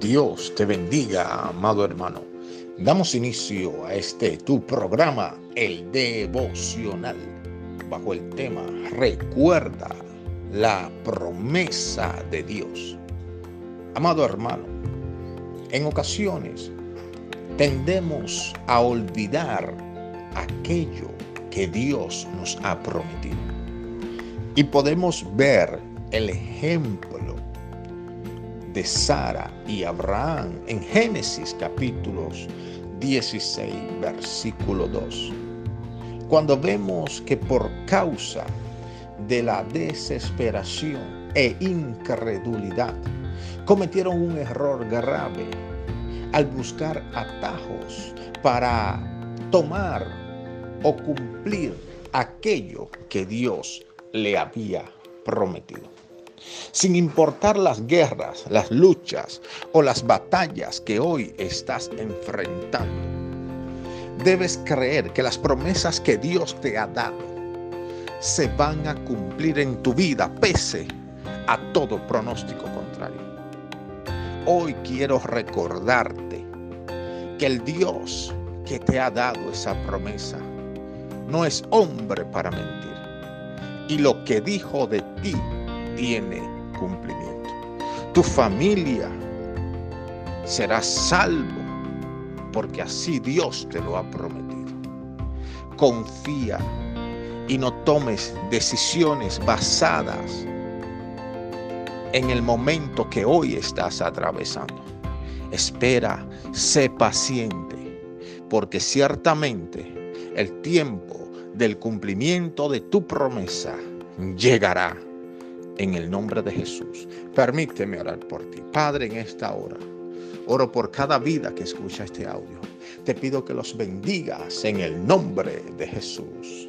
Dios te bendiga, amado hermano. Damos inicio a este tu programa, el devocional, bajo el tema Recuerda la promesa de Dios. Amado hermano, en ocasiones tendemos a olvidar aquello que Dios nos ha prometido. Y podemos ver el ejemplo de Sara y Abraham en Génesis capítulos 16, versículo 2. Cuando vemos que por causa de la desesperación e incredulidad cometieron un error grave al buscar atajos para tomar o cumplir aquello que Dios le había prometido sin importar las guerras, las luchas o las batallas que hoy estás enfrentando. Debes creer que las promesas que Dios te ha dado se van a cumplir en tu vida pese a todo pronóstico contrario. Hoy quiero recordarte que el Dios que te ha dado esa promesa no es hombre para mentir. Y lo que dijo de ti tiene cumplimiento. Tu familia será salvo porque así Dios te lo ha prometido. Confía y no tomes decisiones basadas en el momento que hoy estás atravesando. Espera, sé paciente, porque ciertamente el tiempo del cumplimiento de tu promesa llegará en el nombre de Jesús. Permíteme orar por ti. Padre, en esta hora, oro por cada vida que escucha este audio. Te pido que los bendigas en el nombre de Jesús.